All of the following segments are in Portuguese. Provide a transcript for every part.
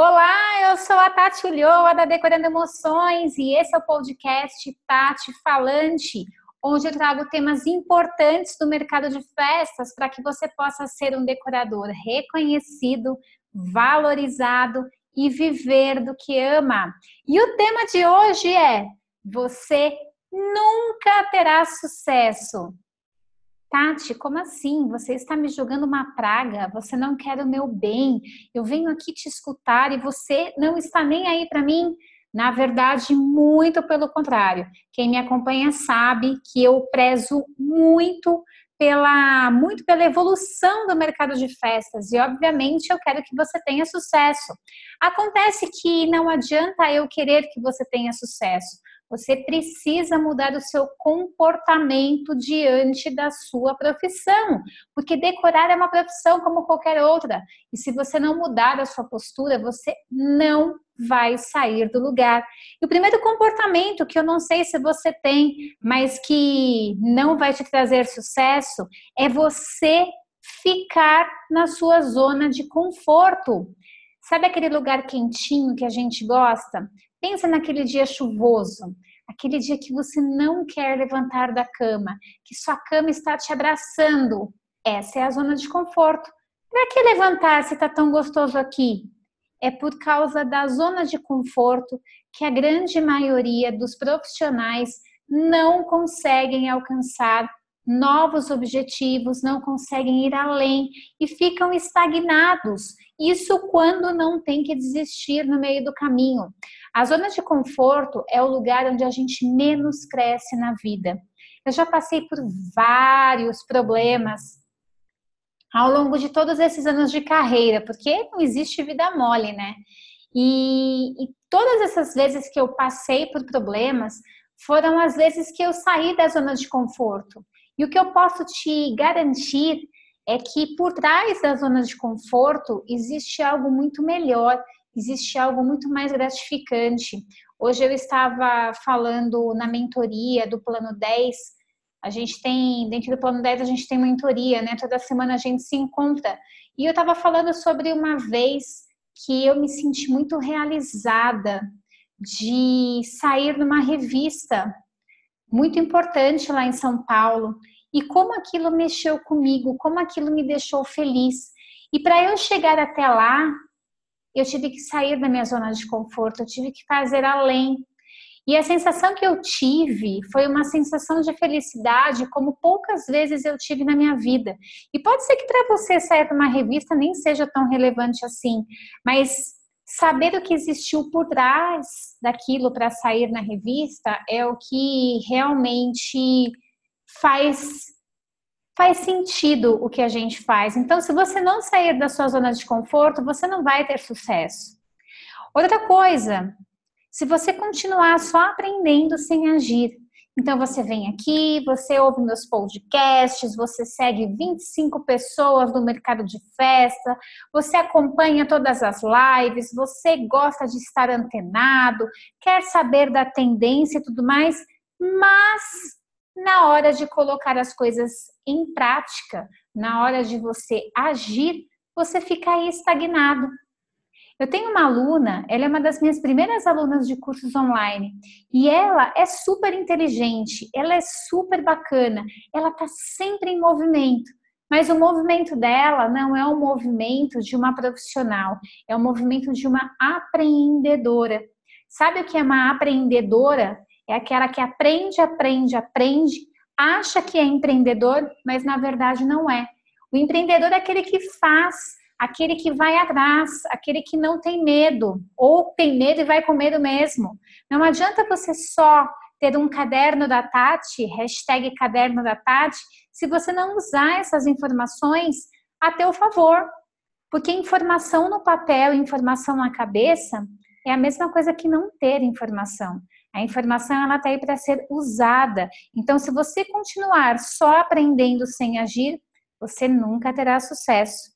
Olá, eu sou a Tati Ulloa da Decorando Emoções e esse é o podcast Tati Falante, onde eu trago temas importantes do mercado de festas para que você possa ser um decorador reconhecido, valorizado e viver do que ama. E o tema de hoje é: você nunca terá sucesso. Tati, como assim? Você está me jogando uma praga, você não quer o meu bem, eu venho aqui te escutar e você não está nem aí para mim? Na verdade, muito pelo contrário. Quem me acompanha sabe que eu prezo muito pela muito pela evolução do mercado de festas e obviamente eu quero que você tenha sucesso. Acontece que não adianta eu querer que você tenha sucesso. Você precisa mudar o seu comportamento diante da sua profissão, porque decorar é uma profissão como qualquer outra. E se você não mudar a sua postura, você não vai sair do lugar. E o primeiro comportamento que eu não sei se você tem, mas que não vai te trazer sucesso, é você ficar na sua zona de conforto. Sabe aquele lugar quentinho que a gente gosta? Pensa naquele dia chuvoso, aquele dia que você não quer levantar da cama, que sua cama está te abraçando. Essa é a zona de conforto. Para que levantar se está tão gostoso aqui? É por causa da zona de conforto que a grande maioria dos profissionais não conseguem alcançar novos objetivos, não conseguem ir além e ficam estagnados. Isso quando não tem que desistir no meio do caminho. A zona de conforto é o lugar onde a gente menos cresce na vida. Eu já passei por vários problemas ao longo de todos esses anos de carreira, porque não existe vida mole, né? E, e todas essas vezes que eu passei por problemas foram as vezes que eu saí da zona de conforto. E o que eu posso te garantir é que por trás da zona de conforto existe algo muito melhor, existe algo muito mais gratificante. Hoje eu estava falando na mentoria do plano 10. A gente tem, dentro do plano 10, a gente tem mentoria, né? Toda semana a gente se encontra. E eu estava falando sobre uma vez que eu me senti muito realizada de sair numa revista muito importante lá em São Paulo e como aquilo mexeu comigo, como aquilo me deixou feliz. E para eu chegar até lá, eu tive que sair da minha zona de conforto, eu tive que fazer além. E a sensação que eu tive foi uma sensação de felicidade como poucas vezes eu tive na minha vida. E pode ser que para você sair de uma revista nem seja tão relevante assim, mas saber o que existiu por trás daquilo para sair na revista é o que realmente faz faz sentido o que a gente faz. Então, se você não sair da sua zona de conforto, você não vai ter sucesso. Outra coisa, se você continuar só aprendendo sem agir, então você vem aqui, você ouve meus podcasts, você segue 25 pessoas do mercado de festa, você acompanha todas as lives, você gosta de estar antenado, quer saber da tendência e tudo mais, mas na hora de colocar as coisas em prática, na hora de você agir, você fica aí estagnado. Eu tenho uma aluna, ela é uma das minhas primeiras alunas de cursos online e ela é super inteligente, ela é super bacana, ela está sempre em movimento. Mas o movimento dela não é um movimento de uma profissional, é um movimento de uma apreendedora. Sabe o que é uma apreendedora? É aquela que aprende, aprende, aprende, acha que é empreendedor, mas na verdade não é. O empreendedor é aquele que faz, aquele que vai atrás, aquele que não tem medo, ou tem medo e vai com medo mesmo. Não adianta você só ter um caderno da Tati, hashtag caderno da Tati, se você não usar essas informações a teu favor. Porque informação no papel, informação na cabeça, é a mesma coisa que não ter informação. A informação ela está aí para ser usada. Então, se você continuar só aprendendo sem agir, você nunca terá sucesso.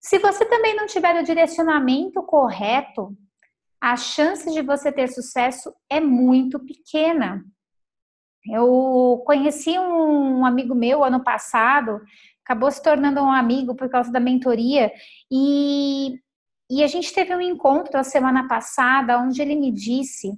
Se você também não tiver o direcionamento correto, a chance de você ter sucesso é muito pequena. Eu conheci um amigo meu ano passado, acabou se tornando um amigo por causa da mentoria, e E a gente teve um encontro a semana passada onde ele me disse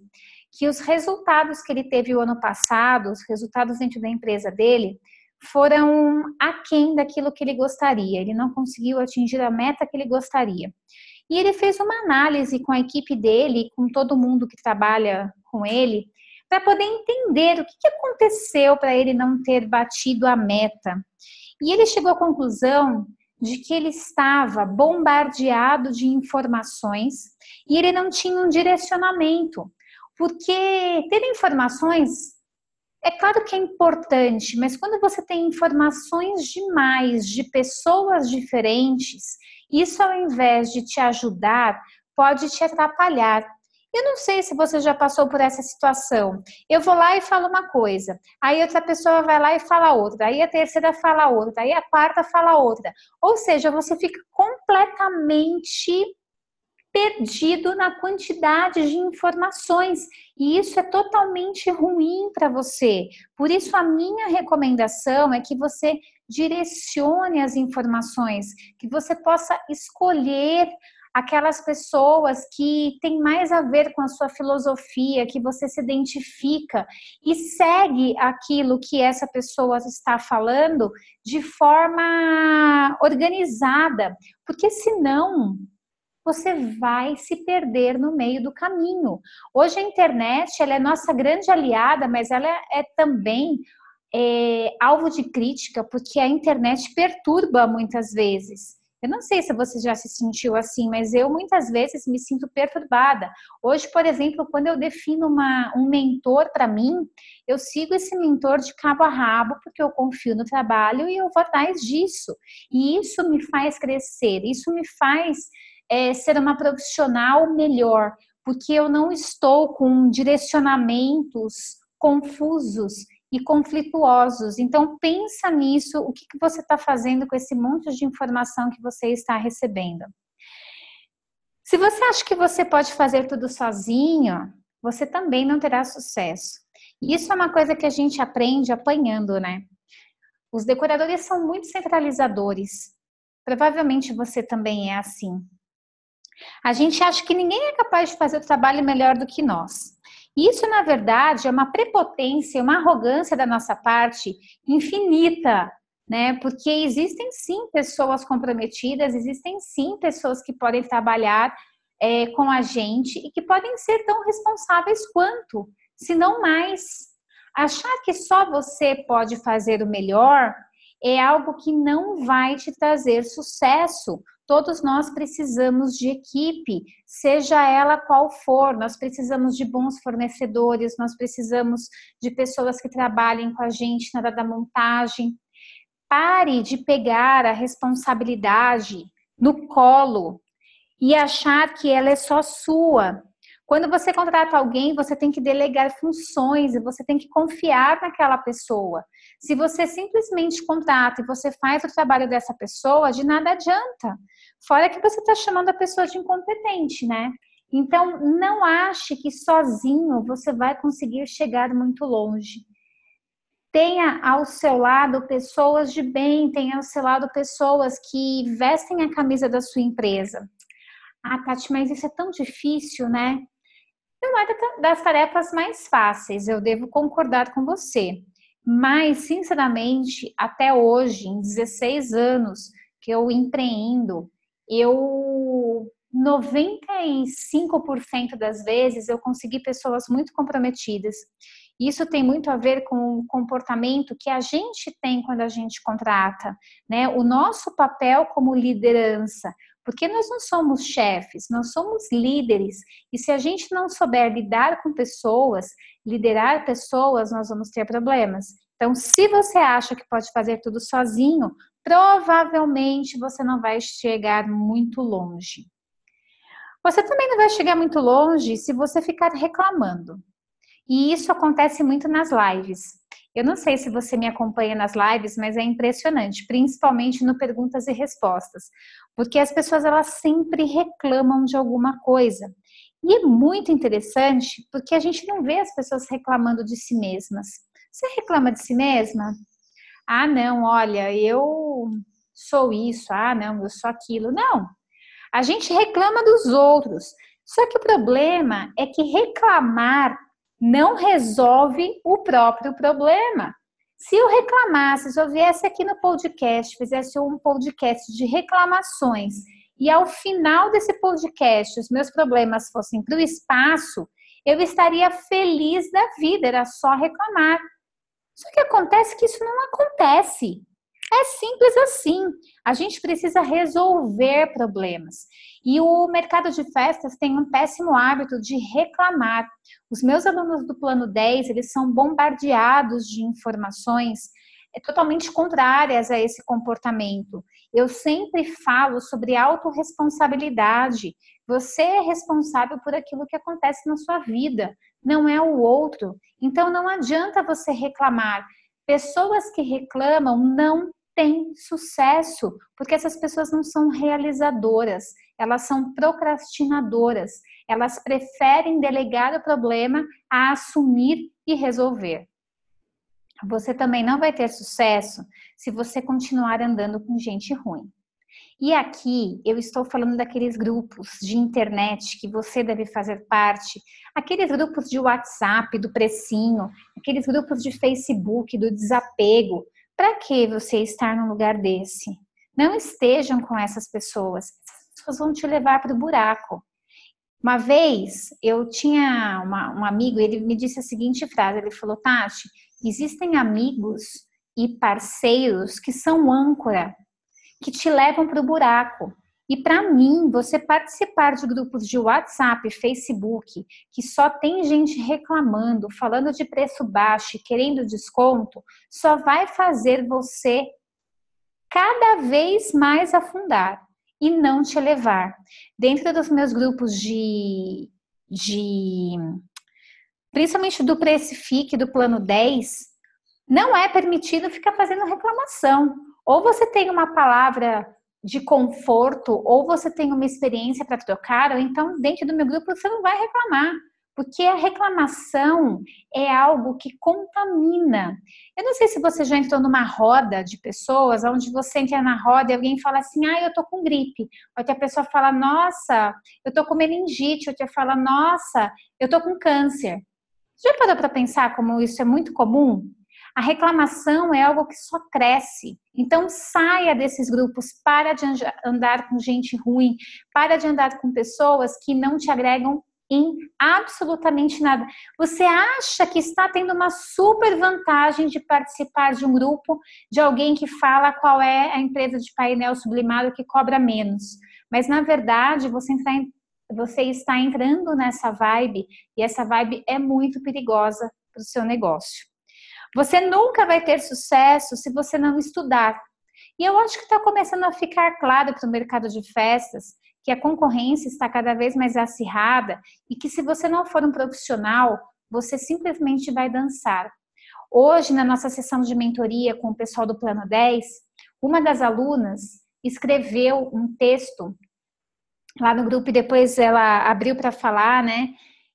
que os resultados que ele teve o ano passado, os resultados dentro da empresa dele, foram aquém daquilo que ele gostaria. Ele não conseguiu atingir a meta que ele gostaria. E ele fez uma análise com a equipe dele, com todo mundo que trabalha com ele, para poder entender o que, aconteceu para ele não ter batido a meta. E ele chegou à conclusão de que ele estava bombardeado de informações e ele não tinha um direcionamento. Porque ter informações é claro que é importante, mas quando você tem informações demais de pessoas diferentes, isso ao invés de te ajudar, pode te atrapalhar. Eu não sei se você já passou por essa situação. Eu vou lá e falo uma coisa, aí outra pessoa vai lá e fala outra, aí a terceira fala outra, aí a quarta fala outra. Ou seja, você fica completamente perdido na quantidade de informações e isso é totalmente ruim para você. Por isso, a minha recomendação é que você direcione as informações, que você possa escolher aquelas pessoas que têm mais a ver com a sua filosofia, que você se identifica e segue aquilo que essa pessoa está falando de forma organizada, porque senão você vai se perder no meio do caminho. Hoje a internet ela é nossa grande aliada, mas ela é também é, alvo de crítica, porque a internet perturba muitas vezes. Eu não sei se você já se sentiu assim, mas eu muitas vezes me sinto perturbada. Hoje, por exemplo, quando eu defino uma, um mentor para mim, eu sigo esse mentor de cabo a rabo, porque eu confio no trabalho e eu vou atrás disso. E isso me faz crescer, isso me faz é, ser uma profissional melhor, porque eu não estou com direcionamentos confusos e conflituosos. Então pensa nisso, o que, que você está fazendo com esse monte de informação que você está recebendo. Se você acha que você pode fazer tudo sozinho, você também não terá sucesso. Isso é uma coisa que a gente aprende apanhando, né? Os decoradores são muito centralizadores. Provavelmente você também é assim. A gente acha que ninguém é capaz de fazer o trabalho melhor do que nós. Isso, na verdade, é uma prepotência, uma arrogância da nossa parte infinita, né? Porque existem sim pessoas comprometidas, existem sim pessoas que podem trabalhar é, com a gente e que podem ser tão responsáveis quanto, se não mais. Achar que só você pode fazer o melhor é algo que não vai te trazer sucesso, Todos nós precisamos de equipe, seja ela qual for. Nós precisamos de bons fornecedores, nós precisamos de pessoas que trabalhem com a gente na hora da montagem. Pare de pegar a responsabilidade no colo e achar que ela é só sua. Quando você contrata alguém, você tem que delegar funções e você tem que confiar naquela pessoa. Se você simplesmente contrata e você faz o trabalho dessa pessoa, de nada adianta. Fora que você está chamando a pessoa de incompetente, né? Então, não ache que sozinho você vai conseguir chegar muito longe. Tenha ao seu lado pessoas de bem, tenha ao seu lado pessoas que vestem a camisa da sua empresa. Ah, Tati, mas isso é tão difícil, né? Não é das tarefas mais fáceis, eu devo concordar com você. Mas, sinceramente, até hoje, em 16 anos que eu empreendo, eu 95% das vezes eu consegui pessoas muito comprometidas. Isso tem muito a ver com o comportamento que a gente tem quando a gente contrata, né? O nosso papel como liderança, porque nós não somos chefes, nós somos líderes. E se a gente não souber lidar com pessoas, liderar pessoas, nós vamos ter problemas. Então, se você acha que pode fazer tudo sozinho, provavelmente você não vai chegar muito longe. Você também não vai chegar muito longe se você ficar reclamando. E isso acontece muito nas lives. Eu não sei se você me acompanha nas lives, mas é impressionante, principalmente no perguntas e respostas, porque as pessoas elas sempre reclamam de alguma coisa. E é muito interessante porque a gente não vê as pessoas reclamando de si mesmas. Você reclama de si mesma? Ah, não, olha, eu sou isso, ah, não, eu sou aquilo. Não. A gente reclama dos outros. Só que o problema é que reclamar não resolve o próprio problema. Se eu reclamasse, se eu viesse aqui no podcast, fizesse um podcast de reclamações e ao final desse podcast os meus problemas fossem para o espaço, eu estaria feliz da vida, era só reclamar. Só que acontece que isso não acontece. É simples assim. A gente precisa resolver problemas. E o mercado de festas tem um péssimo hábito de reclamar. Os meus alunos do plano 10, eles são bombardeados de informações é, totalmente contrárias a esse comportamento. Eu sempre falo sobre autorresponsabilidade. Você é responsável por aquilo que acontece na sua vida, não é o outro. Então não adianta você reclamar. Pessoas que reclamam não têm sucesso, porque essas pessoas não são realizadoras, elas são procrastinadoras. Elas preferem delegar o problema a assumir e resolver. Você também não vai ter sucesso se você continuar andando com gente ruim. E aqui eu estou falando daqueles grupos de internet que você deve fazer parte, aqueles grupos de WhatsApp, do precinho, aqueles grupos de Facebook, do desapego. Para que você estar num lugar desse? Não estejam com essas pessoas. Essas pessoas vão te levar para o buraco. Uma vez eu tinha uma, um amigo, ele me disse a seguinte frase: ele falou, Tati, existem amigos e parceiros que são âncora que te levam para o buraco. E para mim, você participar de grupos de WhatsApp, Facebook, que só tem gente reclamando, falando de preço baixo, querendo desconto, só vai fazer você cada vez mais afundar e não te elevar. Dentro dos meus grupos de, de principalmente do Precifique, do plano 10, não é permitido ficar fazendo reclamação. Ou você tem uma palavra de conforto, ou você tem uma experiência para trocar, ou então dentro do meu grupo você não vai reclamar. Porque a reclamação é algo que contamina. Eu não sei se você já entrou numa roda de pessoas, onde você entra na roda e alguém fala assim, ah, eu tô com gripe. Outra pessoa fala, nossa, eu tô com meningite. Outra fala, nossa, eu tô com câncer. Já parou para pensar como isso é muito comum? A reclamação é algo que só cresce. Então saia desses grupos, para de andar com gente ruim, para de andar com pessoas que não te agregam em absolutamente nada. Você acha que está tendo uma super vantagem de participar de um grupo de alguém que fala qual é a empresa de painel sublimado que cobra menos. Mas na verdade, você, em, você está entrando nessa vibe e essa vibe é muito perigosa para o seu negócio. Você nunca vai ter sucesso se você não estudar. E eu acho que está começando a ficar claro para o mercado de festas que a concorrência está cada vez mais acirrada e que se você não for um profissional, você simplesmente vai dançar. Hoje, na nossa sessão de mentoria com o pessoal do Plano 10, uma das alunas escreveu um texto lá no grupo e depois ela abriu para falar, né?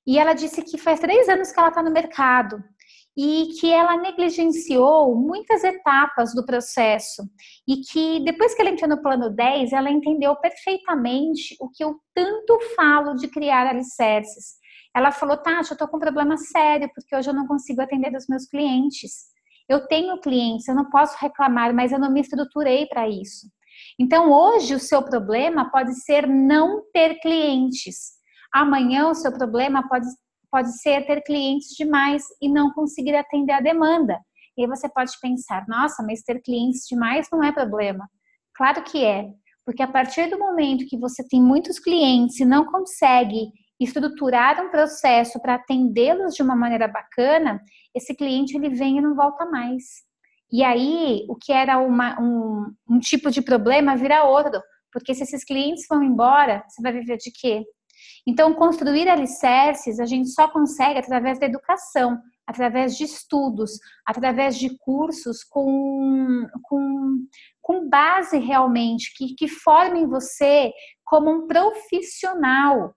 E ela disse que faz três anos que ela está no mercado e que ela negligenciou muitas etapas do processo e que depois que ela entrou no plano 10, ela entendeu perfeitamente o que eu tanto falo de criar alicerces. Ela falou, Tati, eu tô com um problema sério porque hoje eu não consigo atender os meus clientes. Eu tenho clientes, eu não posso reclamar, mas eu não me estruturei para isso. Então, hoje, o seu problema pode ser não ter clientes. Amanhã, o seu problema pode pode ser ter clientes demais e não conseguir atender a demanda. E aí você pode pensar, nossa, mas ter clientes demais não é problema. Claro que é, porque a partir do momento que você tem muitos clientes e não consegue estruturar um processo para atendê-los de uma maneira bacana, esse cliente ele vem e não volta mais. E aí, o que era uma, um, um tipo de problema vira outro, porque se esses clientes vão embora, você vai viver de quê? Então, construir alicerces a gente só consegue através da educação, através de estudos, através de cursos com, com, com base realmente, que, que formem você como um profissional.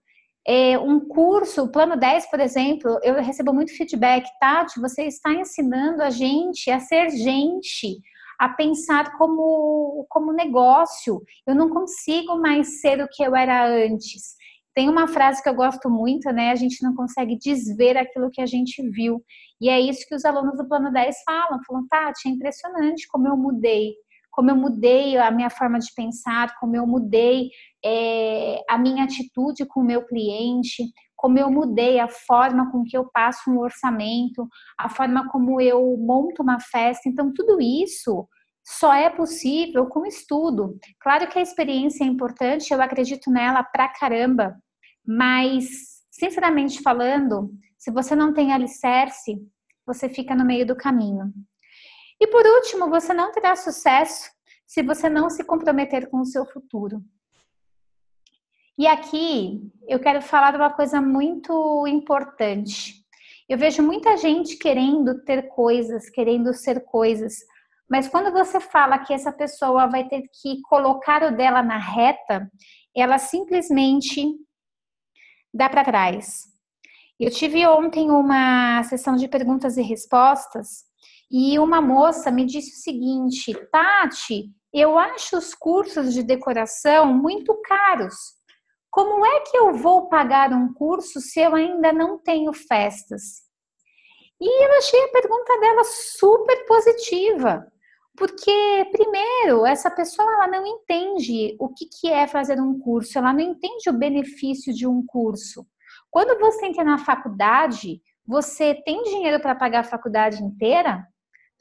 É, um curso, o Plano 10, por exemplo, eu recebo muito feedback, Tati, você está ensinando a gente a ser gente, a pensar como, como negócio. Eu não consigo mais ser o que eu era antes. Tem uma frase que eu gosto muito, né? A gente não consegue desver aquilo que a gente viu. E é isso que os alunos do Plano 10 falam. Falam, Tati, é impressionante como eu mudei. Como eu mudei a minha forma de pensar, como eu mudei é, a minha atitude com o meu cliente, como eu mudei a forma com que eu passo um orçamento, a forma como eu monto uma festa. Então, tudo isso só é possível com estudo. Claro que a experiência é importante, eu acredito nela pra caramba, mas, sinceramente falando, se você não tem alicerce, você fica no meio do caminho. E por último, você não terá sucesso se você não se comprometer com o seu futuro. E aqui eu quero falar de uma coisa muito importante. Eu vejo muita gente querendo ter coisas, querendo ser coisas, mas quando você fala que essa pessoa vai ter que colocar o dela na reta, ela simplesmente dá para trás. Eu tive ontem uma sessão de perguntas e respostas e uma moça me disse o seguinte: Tati, eu acho os cursos de decoração muito caros. Como é que eu vou pagar um curso se eu ainda não tenho festas? E eu achei a pergunta dela super positiva, porque primeiro essa pessoa ela não entende o que, que é fazer um curso, ela não entende o benefício de um curso. Quando você entra na faculdade, você tem dinheiro para pagar a faculdade inteira?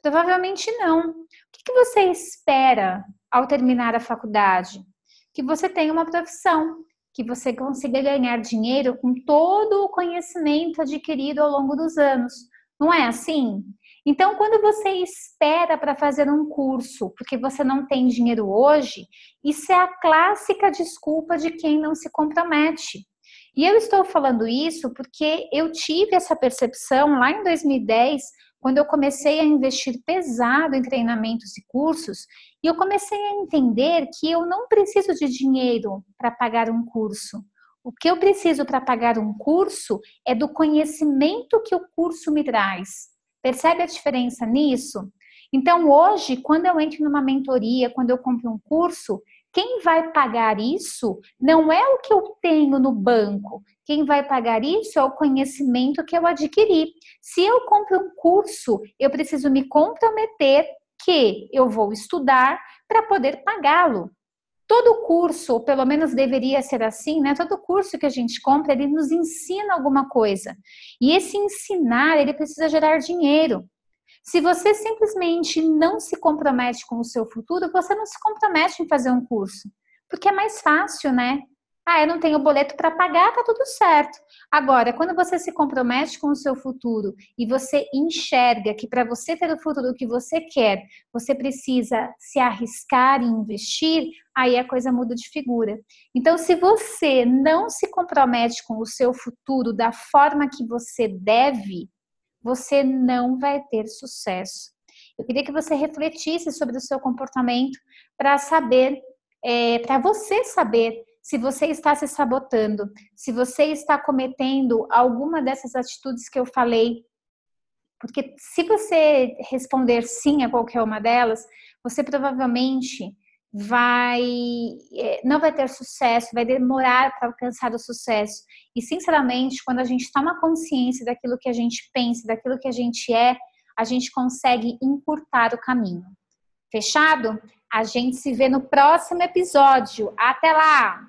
Provavelmente não. O que, que você espera ao terminar a faculdade? Que você tenha uma profissão, que você consiga ganhar dinheiro com todo o conhecimento adquirido ao longo dos anos. Não é assim? Então, quando você espera para fazer um curso porque você não tem dinheiro hoje, isso é a clássica desculpa de quem não se compromete. E eu estou falando isso porque eu tive essa percepção lá em 2010, quando eu comecei a investir pesado em treinamentos e cursos, e eu comecei a entender que eu não preciso de dinheiro para pagar um curso. O que eu preciso para pagar um curso é do conhecimento que o curso me traz. Percebe a diferença nisso? Então, hoje, quando eu entro numa mentoria, quando eu compro um curso, quem vai pagar isso não é o que eu tenho no banco. Quem vai pagar isso é o conhecimento que eu adquiri. Se eu compro um curso, eu preciso me comprometer que eu vou estudar para poder pagá-lo. Todo curso, pelo menos deveria ser assim, né? Todo curso que a gente compra, ele nos ensina alguma coisa. E esse ensinar, ele precisa gerar dinheiro. Se você simplesmente não se compromete com o seu futuro, você não se compromete em fazer um curso. Porque é mais fácil, né? Ah, eu não tenho boleto para pagar, tá tudo certo. Agora, quando você se compromete com o seu futuro e você enxerga que para você ter o futuro que você quer, você precisa se arriscar e investir, aí a coisa muda de figura. Então, se você não se compromete com o seu futuro da forma que você deve, você não vai ter sucesso. Eu queria que você refletisse sobre o seu comportamento para saber, é, para você saber se você está se sabotando, se você está cometendo alguma dessas atitudes que eu falei. Porque se você responder sim a qualquer uma delas, você provavelmente vai é, não vai ter sucesso, vai demorar para alcançar o sucesso. E sinceramente, quando a gente toma consciência daquilo que a gente pensa, daquilo que a gente é, a gente consegue encurtar o caminho. Fechado? A gente se vê no próximo episódio. Até lá!